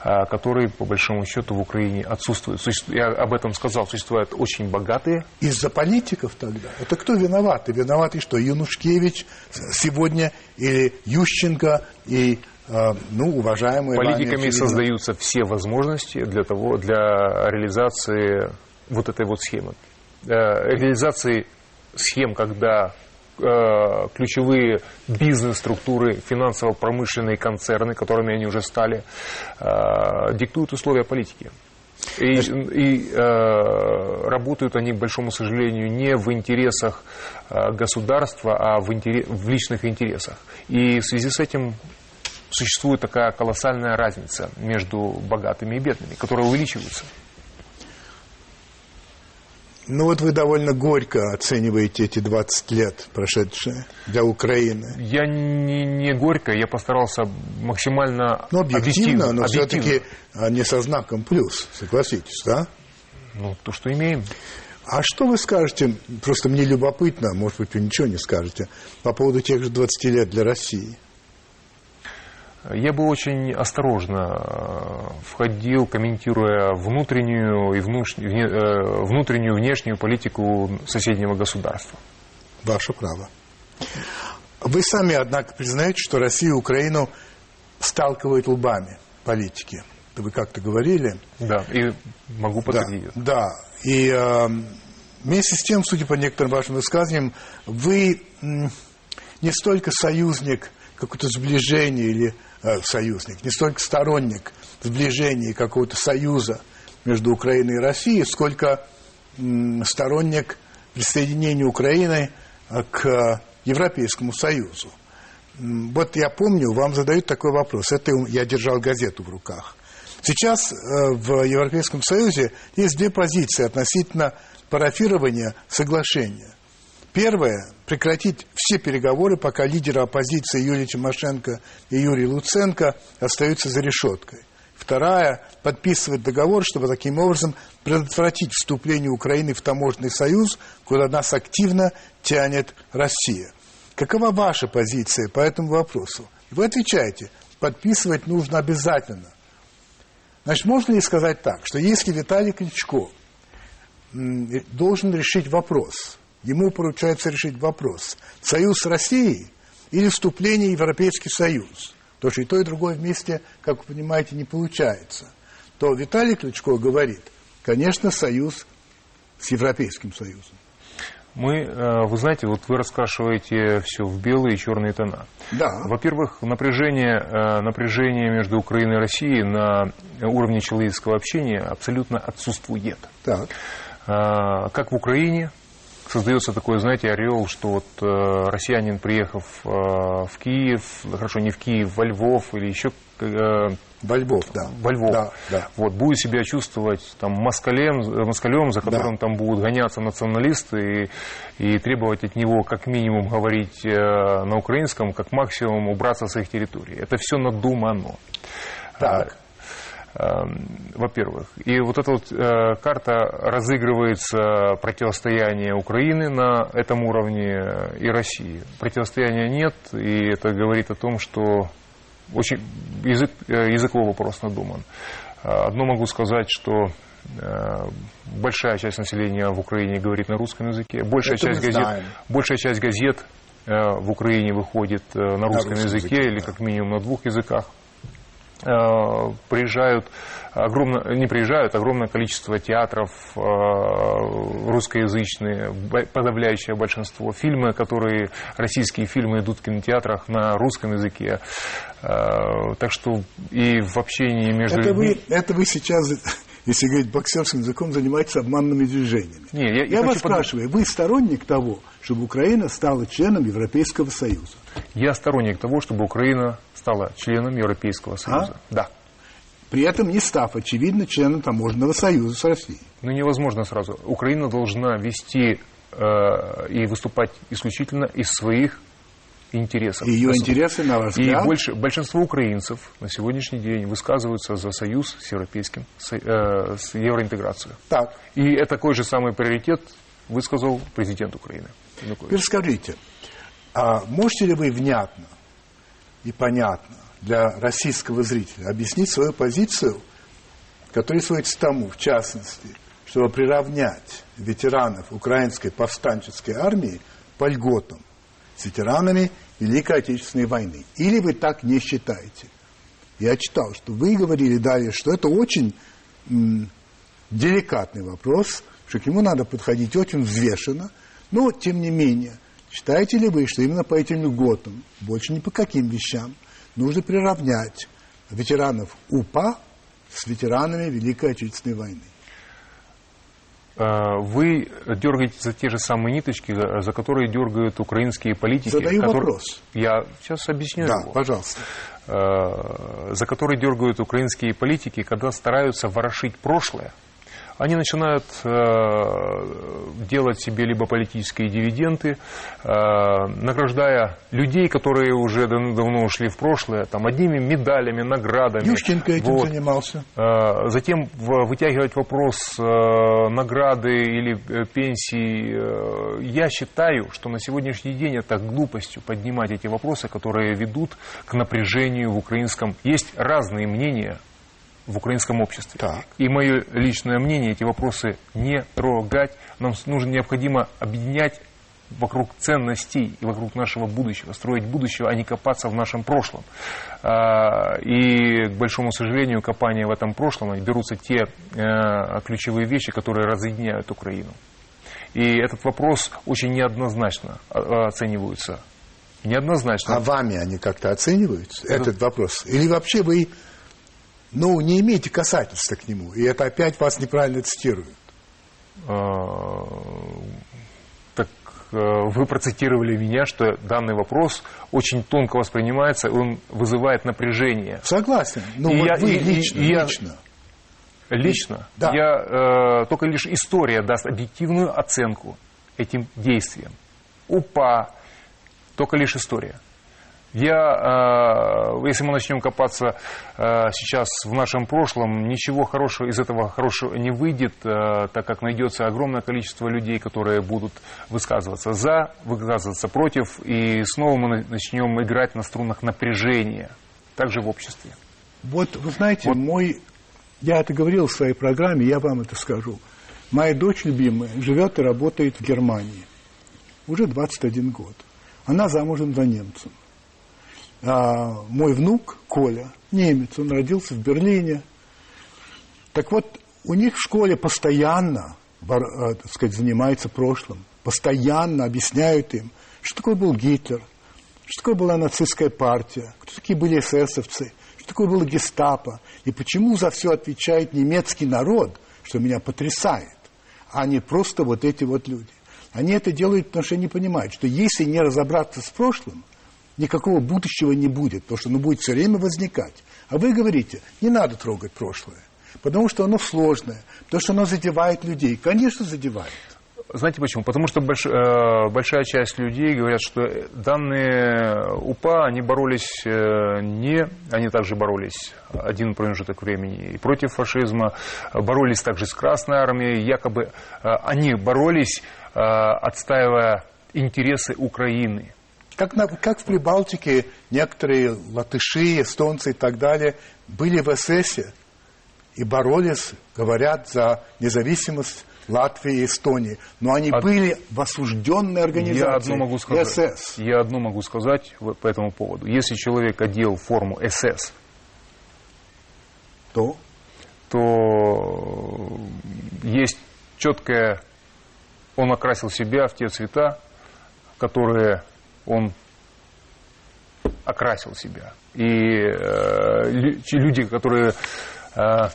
а, который, по большому счету, в Украине отсутствует. Я об этом сказал, существуют очень богатые. Из-за политиков тогда? Это кто виноват? И виноваты что, Янушкевич сегодня или Ющенко и а, ну, уважаемые... Политиками создаются все возможности для того, для реализации вот этой вот схемы. Э, реализации схем, когда э, ключевые бизнес-структуры, финансово-промышленные концерны, которыми они уже стали, э, диктуют условия политики. И, и э, работают они, к большому сожалению, не в интересах э, государства, а в, интерес, в личных интересах. И в связи с этим существует такая колоссальная разница между богатыми и бедными, которая увеличивается. Ну вот вы довольно горько оцениваете эти 20 лет, прошедшие для Украины. Я не, не горько, я постарался максимально Ну, объективно, объективно но все-таки а, не со знаком плюс, согласитесь, да? Ну, то, что имеем. А что вы скажете, просто мне любопытно, может быть, вы ничего не скажете, по поводу тех же 20 лет для России? Я бы очень осторожно э, входил, комментируя внутреннюю и внешнюю, э, внутреннюю внешнюю политику соседнего государства. Ваше право. Вы сами, однако, признаете, что Россия и Украину сталкивают лбами политики. Вы как-то говорили. Да, и могу подтвердить. Да, да. и э, вместе с тем, судя по некоторым вашим высказываниям, вы не столько союзник какое-то сближение или Э, союзник, не столько сторонник сближения какого-то союза между Украиной и Россией, сколько сторонник присоединения Украины э, к Европейскому Союзу. Вот я помню, вам задают такой вопрос. Это я держал газету в руках. Сейчас э, в Европейском Союзе есть две позиции относительно парафирования соглашения. Первое – прекратить все переговоры, пока лидеры оппозиции Юлия Тимошенко и Юрий Луценко остаются за решеткой. Вторая – подписывать договор, чтобы таким образом предотвратить вступление Украины в таможенный союз, куда нас активно тянет Россия. Какова ваша позиция по этому вопросу? Вы отвечаете, подписывать нужно обязательно. Значит, можно ли сказать так, что если Виталий Кличко должен решить вопрос – ему поручается решить вопрос, союз с Россией или вступление в Европейский Союз. То, что и то, и другое вместе, как вы понимаете, не получается. То Виталий Кличко говорит, конечно, союз с Европейским Союзом. Мы, э, вы знаете, вот вы раскрашиваете все в белые и черные тона. Да. Во-первых, напряжение, э, напряжение между Украиной и Россией на уровне человеческого общения абсолютно отсутствует. Так. Э, как в Украине, создается такой, знаете, орел, что вот э, россиянин, приехав э, в Киев, хорошо, не в Киев, во Львов или еще э, во Львов, да. Во Львов. Да, да. Вот, будет себя чувствовать там москалем, москалем за которым да. там будут гоняться националисты и, и требовать от него как минимум говорить э, на украинском, как максимум убраться с их территории. Это все надумано. Так. Эм, во-первых. И вот эта вот э, карта разыгрывается противостояние Украины на этом уровне и России. Противостояния нет, и это говорит о том, что очень язык, э, языковой вопрос надуман. Одно могу сказать, что э, большая часть населения в Украине говорит на русском языке, большая, часть газет, большая часть газет в Украине выходит на русском, на русском языке, языке или как минимум на двух языках. Э, приезжают огромное, не приезжают, огромное количество театров э, русскоязычные, подавляющее большинство. Фильмы, которые, российские фильмы идут в кинотеатрах на русском языке. Э, так что и в общении между это. Вы, это вы сейчас если говорить боксерским языком, занимается обманными движениями. Не, я, я, я вас спрашиваю, вы сторонник того, чтобы Украина стала членом Европейского Союза? Я сторонник того, чтобы Украина стала членом Европейского Союза. А? Да. При этом не став, очевидно, членом таможенного союза с Россией. Ну, невозможно сразу. Украина должна вести э, и выступать исключительно из своих интересов. Ее интересы, на ваш взгляд? И больше, большинство украинцев на сегодняшний день высказываются за союз с европейским, с, э, с евроинтеграцией. Так. И это такой же самый приоритет высказал президент Украины. Теперь скажите, а можете ли вы внятно и понятно для российского зрителя объяснить свою позицию, которая сводится к тому, в частности, чтобы приравнять ветеранов украинской повстанческой армии по льготам с ветеранами Великой Отечественной войны. Или вы так не считаете? Я читал, что вы говорили далее, что это очень м, деликатный вопрос, что к нему надо подходить очень взвешенно, но, тем не менее, считаете ли вы, что именно по этим льготам, больше ни по каким вещам, нужно приравнять ветеранов УПА с ветеранами Великой Отечественной войны? Э, вы дергаете за те же самые ниточки, за которые дергают украинские политики. Задаю которые... вопрос. Я сейчас объясню да, его. пожалуйста. Э, за которые дергают украинские политики, когда стараются ворошить прошлое, они начинают э, делать себе либо политические дивиденды, э, награждая людей, которые уже дав давно ушли в прошлое, там, одними медалями, наградами. Ющенко этим вот. занимался. Э, затем в, вытягивать вопрос э, награды или э, пенсии. Э, я считаю, что на сегодняшний день это глупостью поднимать эти вопросы, которые ведут к напряжению в украинском. Есть разные мнения в украинском обществе. Так. И мое личное мнение, эти вопросы не трогать. Нам нужно необходимо объединять вокруг ценностей и вокруг нашего будущего, строить будущего, а не копаться в нашем прошлом. А, и, к большому сожалению, копания в этом прошлом берутся те э, ключевые вещи, которые разъединяют Украину. И этот вопрос очень неоднозначно а, оценивается. Неоднозначно. А вами они как-то оцениваются, этот, этот вопрос? Или вообще вы ну, не имеете касательства к нему, и это опять вас неправильно цитируют. А, так э, вы процитировали меня, что данный вопрос очень тонко воспринимается, он вызывает напряжение. Согласен. Но и вот я, вы и, лично, и, лично. Лично. Да. Я, э, только лишь история даст объективную оценку этим действиям. УПА, только лишь история. Я, э, если мы начнем копаться э, сейчас в нашем прошлом, ничего хорошего из этого хорошего не выйдет, э, так как найдется огромное количество людей, которые будут высказываться за, высказываться против, и снова мы начнем играть на струнах напряжения, также в обществе. Вот, вы знаете, вот. мой, я это говорил в своей программе, я вам это скажу. Моя дочь любимая живет и работает в Германии. Уже 21 год. Она замужем за немцем а, мой внук Коля, немец, он родился в Берлине. Так вот, у них в школе постоянно, а, так сказать, занимается прошлым. постоянно объясняют им, что такое был Гитлер, что такое была нацистская партия, кто такие были эсэсовцы, что такое было гестапо, и почему за все отвечает немецкий народ, что меня потрясает, а не просто вот эти вот люди. Они это делают, потому что они понимают, что если не разобраться с прошлым, никакого будущего не будет, потому что оно будет все время возникать. А вы говорите, не надо трогать прошлое, потому что оно сложное, потому что оно задевает людей. Конечно, задевает. Знаете почему? Потому что больш, э, большая часть людей говорят, что данные УПА, они боролись э, не, они также боролись один промежуток времени и против фашизма, боролись также с Красной Армией, якобы э, они боролись, э, отстаивая интересы Украины. Как, на, как в Прибалтике некоторые латыши, эстонцы и так далее были в ССе и боролись, говорят, за независимость Латвии и Эстонии. Но они Од... были в осужденной организации я одно могу сказать, СС. Я одно могу сказать по этому поводу. Если человек одел форму СС, то, то есть четкое... Он окрасил себя в те цвета, которые он окрасил себя. И э, люди, которые э,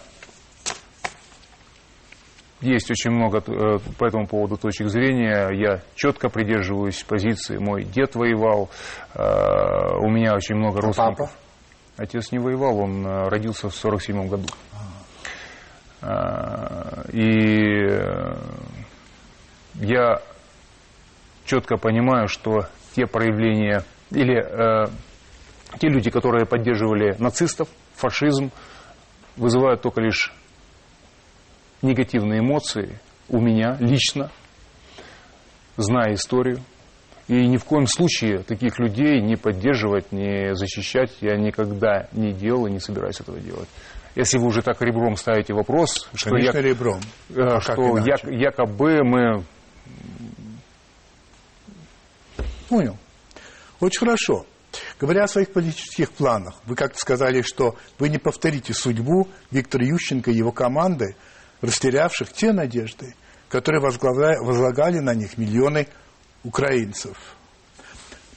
есть очень много э, по этому поводу точек зрения. Я четко придерживаюсь позиции. Мой дед воевал. Э, у меня очень много а родственников. Папа? Отец не воевал, он э, родился в 47 году. И я четко понимаю, что те проявления или э, те люди, которые поддерживали нацистов, фашизм, вызывают только лишь негативные эмоции у меня лично, зная историю. И ни в коем случае таких людей не поддерживать, не защищать я никогда не делал и не собираюсь этого делать. Если вы уже так ребром ставите вопрос, что, я, ребром. Э, а что я, якобы мы... Понял. Очень хорошо. Говоря о своих политических планах, вы как-то сказали, что вы не повторите судьбу Виктора Ющенко и его команды, растерявших те надежды, которые возлагали на них миллионы украинцев.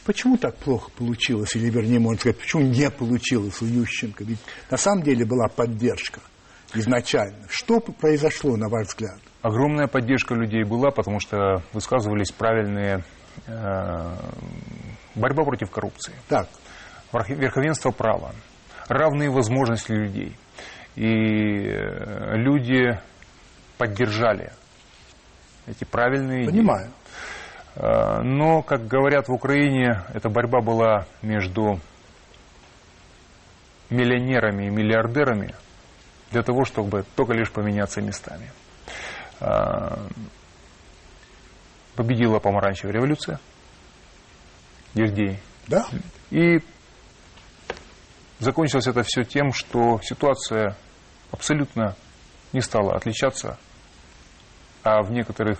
Почему так плохо получилось, или вернее, можно сказать, почему не получилось у Ющенко? Ведь на самом деле была поддержка изначально. Что произошло, на ваш взгляд? Огромная поддержка людей была, потому что высказывались правильные борьба против коррупции. Так. Верховенство права, равные возможности людей. И э, люди поддержали эти правильные Понимаю. идеи. Э, но, как говорят в Украине, эта борьба была между миллионерами и миллиардерами для того, чтобы только лишь поменяться местами. Победила помаранчевая революция. Евдей. Да. И закончилось это все тем, что ситуация абсолютно не стала отличаться, а в некоторых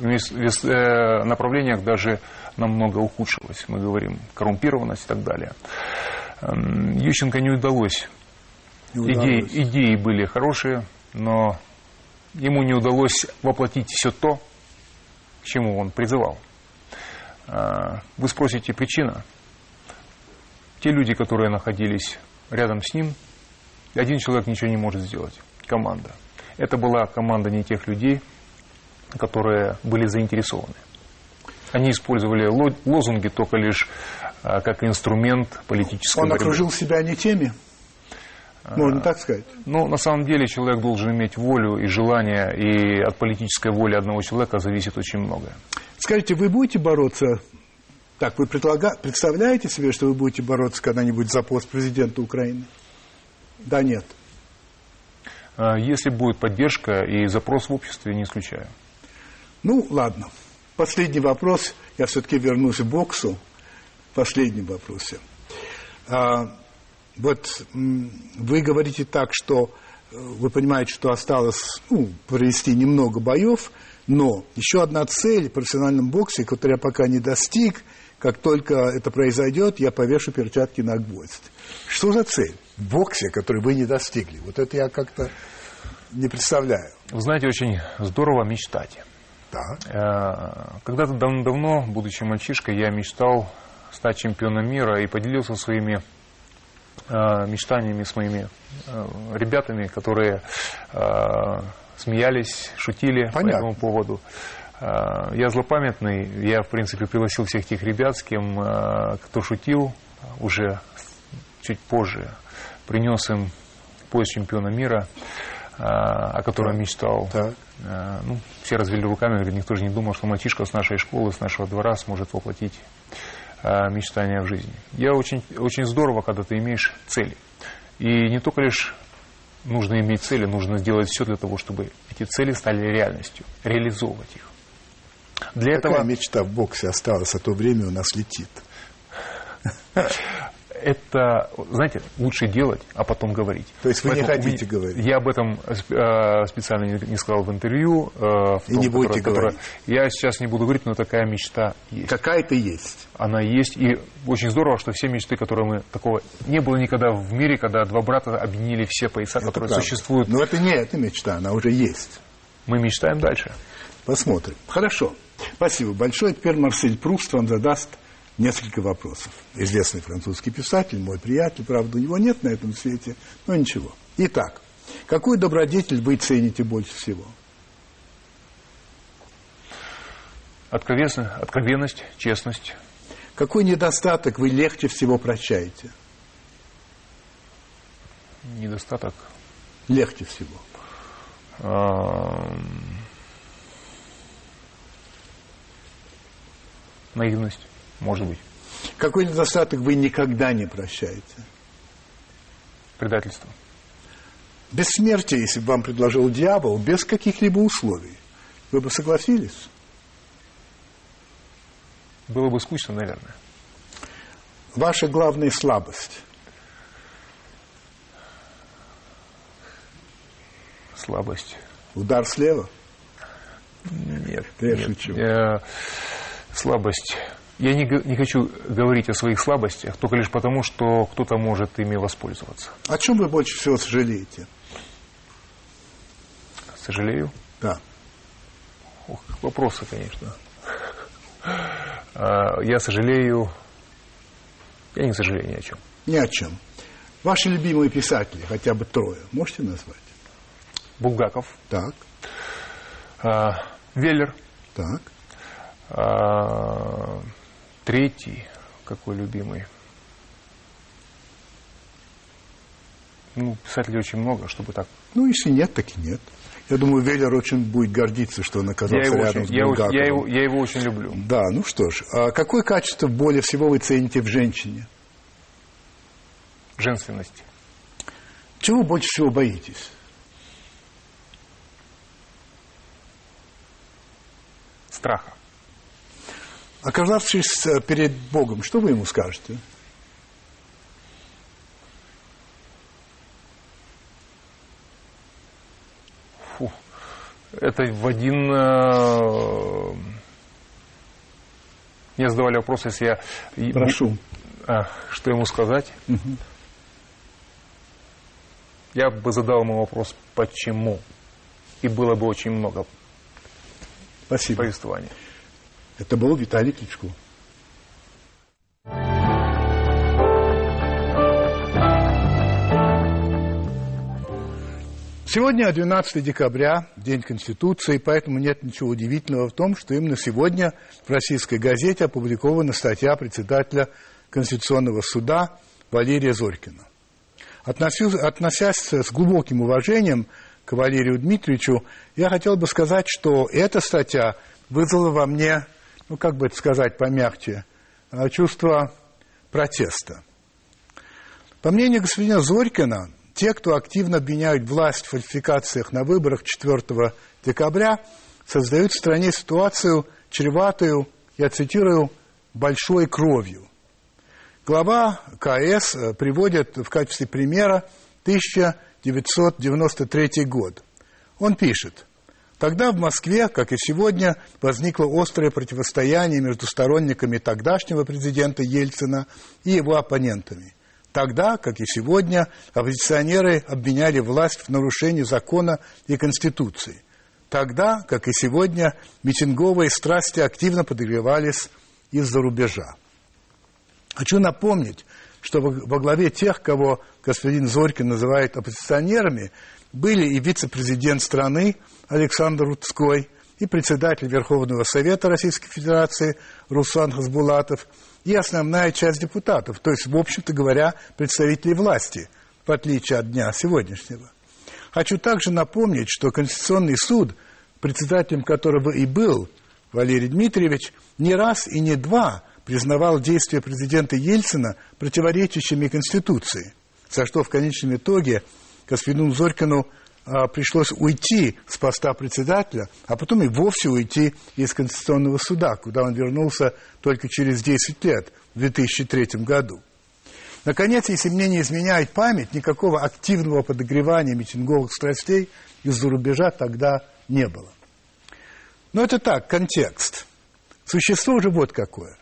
э, направлениях даже намного ухудшилась. Мы говорим коррумпированность и так далее. Эм, Ющенко не удалось. Не удалось. Идеи, идеи были хорошие, но ему не удалось воплотить все то, к чему он призывал. А, вы спросите, причина? Те люди, которые находились рядом с ним, один человек ничего не может сделать. Команда. Это была команда не тех людей, которые были заинтересованы. Они использовали лозунги только лишь а, как инструмент политического. Он борьбы. окружил себя не теми? Можно так сказать. Ну, на самом деле человек должен иметь волю и желание, и от политической воли одного человека зависит очень многое. Скажите, вы будете бороться, так, вы предлага... представляете себе, что вы будете бороться когда-нибудь за пост президента Украины? Да, нет. А, если будет поддержка и запрос в обществе, не исключаю. Ну, ладно. Последний вопрос. Я все-таки вернусь к боксу. Последний вопрос. Вот вы говорите так, что э, вы понимаете, что осталось ну, провести немного боев, но еще одна цель в профессиональном боксе, которую я пока не достиг, как только это произойдет, я повешу перчатки на гвоздь. Что за цель в боксе, которую вы не достигли? Вот это я как-то не представляю. Вы знаете, очень здорово мечтать. Да. Когда-то давно, будучи мальчишкой, я мечтал стать чемпионом мира и поделился своими мечтаниями с моими ребятами, которые смеялись, шутили Понятно. по этому поводу. Я злопамятный, я, в принципе, пригласил всех тех ребят, с кем, кто шутил, уже чуть позже, принес им пояс чемпиона мира, о котором мечтал. Так. Ну, все развели руками, говорят, никто же не думал, что мальчишка с нашей школы, с нашего двора сможет воплотить мечтания в жизни. Я очень, очень здорово, когда ты имеешь цели. И не только лишь нужно иметь цели, нужно сделать все для того, чтобы эти цели стали реальностью, реализовывать их. Для Какая этого... мечта в боксе осталась, а то время у нас летит. это, знаете, лучше делать, а потом говорить. То есть вы Поэтому не хотите говорить? Я об этом э, специально не сказал в интервью. Э, в И не будете которое, говорить? Которое, я сейчас не буду говорить, но такая мечта есть. Какая-то есть? Она есть. И очень здорово, что все мечты, которые мы... Такого не было никогда в мире, когда два брата объединили все пояса, это которые правда. существуют. Но это не эта мечта, она уже есть. Мы мечтаем дальше. Посмотрим. Хорошо. Спасибо большое. Теперь Марсель Пруст вам задаст несколько вопросов. Известный французский писатель, мой приятель, правда, у него нет на этом свете, но ничего. Итак, какую добродетель вы цените больше всего? Откровенность, откровенность, честность. Какой недостаток вы легче всего прощаете? Недостаток? Легче всего. Наивность. Может быть. Какой недостаток вы никогда не прощаете? Предательство. Бессмертие, если бы вам предложил дьявол, без каких-либо условий, вы бы согласились? Было бы скучно, наверное. Ваша главная слабость? Слабость. Удар слева? Нет. Я нет. шучу. Я... Слабость я не, не хочу говорить о своих слабостях, только лишь потому, что кто-то может ими воспользоваться. О чем вы больше всего сожалеете? Сожалею? Да. Ох, вопросы, конечно. А, я сожалею... Я не сожалею ни о чем. Ни о чем. Ваши любимые писатели, хотя бы трое, можете назвать? Булгаков. Так. А, Веллер. Так. А, Третий, какой любимый. Ну, писателей очень много, чтобы так. Ну, если нет, так и нет. Я думаю, Веллер очень будет гордиться, что он оказался я рядом очень, с Булгаковым. Я, его, я его очень люблю. Да, ну что ж. А какое качество более всего вы цените в женщине? Женственность. Чего больше всего боитесь? Страха. Оказавшись э, перед Богом, что вы ему скажете? Фу. Это в один... Э... Мне задавали вопрос, если я... Прошу. А, что ему сказать? Угу. Я бы задал ему вопрос, почему? И было бы очень много Спасибо. повествований. Это был Виталий Кличко. Сегодня 12 декабря, День Конституции, поэтому нет ничего удивительного в том, что именно сегодня в российской газете опубликована статья председателя Конституционного суда Валерия Зорькина. Относясь с глубоким уважением к Валерию Дмитриевичу, я хотел бы сказать, что эта статья вызвала во мне ну как бы это сказать помягче, чувство протеста. По мнению господина Зорькина, те, кто активно обвиняют власть в фальсификациях на выборах 4 декабря, создают в стране ситуацию, чреватую, я цитирую, большой кровью. Глава КС э, приводит в качестве примера 1993 год. Он пишет – Тогда в Москве, как и сегодня, возникло острое противостояние между сторонниками тогдашнего президента Ельцина и его оппонентами. Тогда, как и сегодня, оппозиционеры обвиняли власть в нарушении закона и Конституции. тогда, как и сегодня, митинговые страсти активно подогревались из-за рубежа. Хочу напомнить, что во главе тех, кого господин Зорькин называет оппозиционерами, были и вице-президент страны Александр Рудской, и председатель Верховного Совета Российской Федерации Руслан Хасбулатов, и основная часть депутатов, то есть, в общем-то говоря, представители власти, в отличие от дня сегодняшнего. Хочу также напомнить, что Конституционный суд, председателем которого и был Валерий Дмитриевич, не раз и не два признавал действия президента Ельцина противоречащими Конституции, за что в конечном итоге господину Зорькину пришлось уйти с поста председателя, а потом и вовсе уйти из Конституционного суда, куда он вернулся только через 10 лет, в 2003 году. Наконец, если мне не изменяет память, никакого активного подогревания митинговых страстей из-за рубежа тогда не было. Но это так, контекст. Существо же вот какое.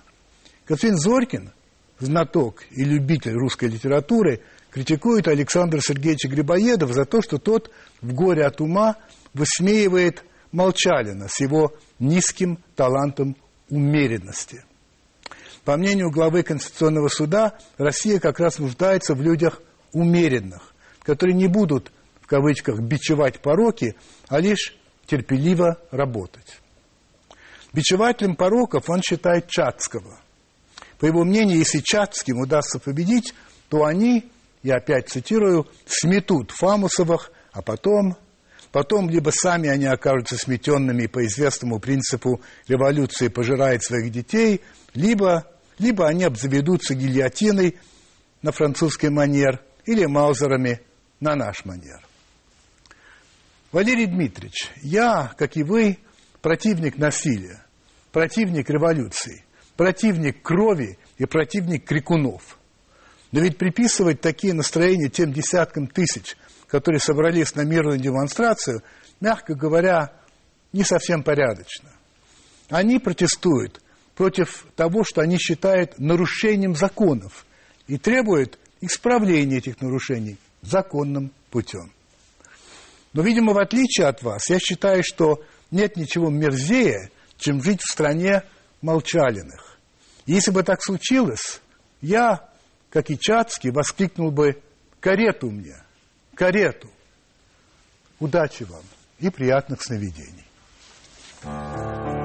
Господин Зорькин, знаток и любитель русской литературы, критикует Александра Сергеевича Грибоедова за то, что тот в горе от ума высмеивает Молчалина с его низким талантом умеренности. По мнению главы Конституционного суда, Россия как раз нуждается в людях умеренных, которые не будут, в кавычках, бичевать пороки, а лишь терпеливо работать. Бичевателем пороков он считает Чацкого. По его мнению, если Чацким удастся победить, то они, я опять цитирую, сметут Фамусовых, а потом, потом либо сами они окажутся сметенными по известному принципу революции пожирает своих детей, либо, либо они обзаведутся гильотиной на французский манер или маузерами на наш манер. Валерий Дмитриевич, я, как и вы, противник насилия, противник революции, противник крови и противник крикунов. Но ведь приписывать такие настроения тем десяткам тысяч, которые собрались на мирную демонстрацию, мягко говоря, не совсем порядочно. Они протестуют против того, что они считают нарушением законов и требуют исправления этих нарушений законным путем. Но, видимо, в отличие от вас, я считаю, что нет ничего мерзее, чем жить в стране молчалиных. Если бы так случилось, я, как и Чацкий, воскликнул бы «Карету мне! Карету!» Удачи вам и приятных сновидений! Thank you.